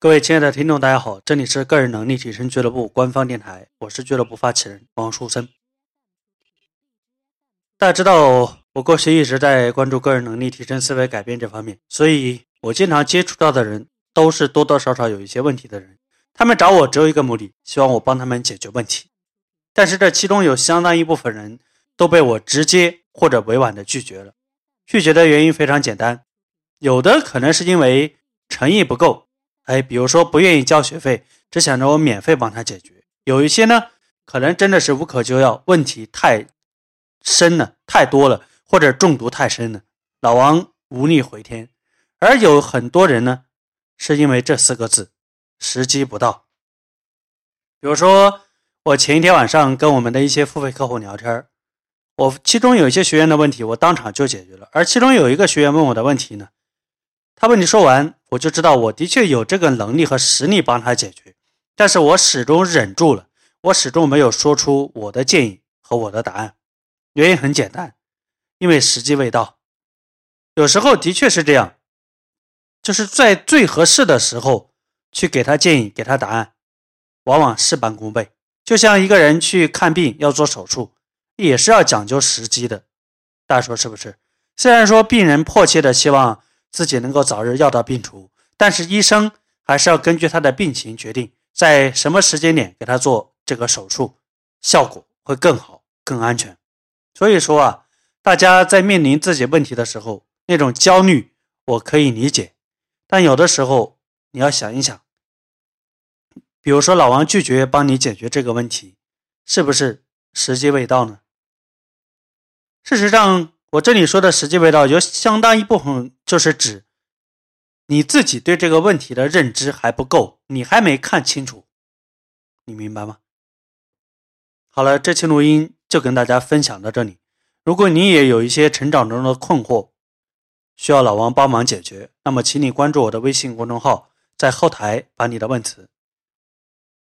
各位亲爱的听众，大家好，这里是个人能力提升俱乐部官方电台，我是俱乐部发起人王书生。大家知道，我过去一直在关注个人能力提升、思维改变这方面，所以我经常接触到的人都是多多少少有一些问题的人。他们找我只有一个目的，希望我帮他们解决问题。但是这其中有相当一部分人都被我直接或者委婉的拒绝了。拒绝的原因非常简单，有的可能是因为诚意不够。哎，比如说不愿意交学费，只想着我免费帮他解决。有一些呢，可能真的是无可救药，问题太深了、太多了，或者中毒太深了，老王无力回天。而有很多人呢，是因为这四个字，时机不到。比如说，我前一天晚上跟我们的一些付费客户聊天我其中有一些学员的问题，我当场就解决了。而其中有一个学员问我的问题呢。他问你说完，我就知道我的确有这个能力和实力帮他解决，但是我始终忍住了，我始终没有说出我的建议和我的答案。原因很简单，因为时机未到。有时候的确是这样，就是在最合适的时候去给他建议、给他答案，往往事半功倍。就像一个人去看病要做手术，也是要讲究时机的。大家说是不是？虽然说病人迫切的希望。自己能够早日药到病除，但是医生还是要根据他的病情决定在什么时间点给他做这个手术，效果会更好、更安全。所以说啊，大家在面临自己问题的时候，那种焦虑我可以理解，但有的时候你要想一想，比如说老王拒绝帮你解决这个问题，是不是时机未到呢？事实上。我这里说的实际味道，有相当一部分就是指你自己对这个问题的认知还不够，你还没看清楚，你明白吗？好了，这期录音就跟大家分享到这里。如果你也有一些成长中的困惑，需要老王帮忙解决，那么请你关注我的微信公众号，在后台把你的问题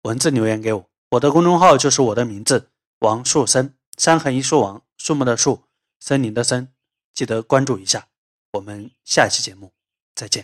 文字留言给我。我的公众号就是我的名字王树森，三横一竖王，树木的树。森林的森，记得关注一下。我们下期节目再见。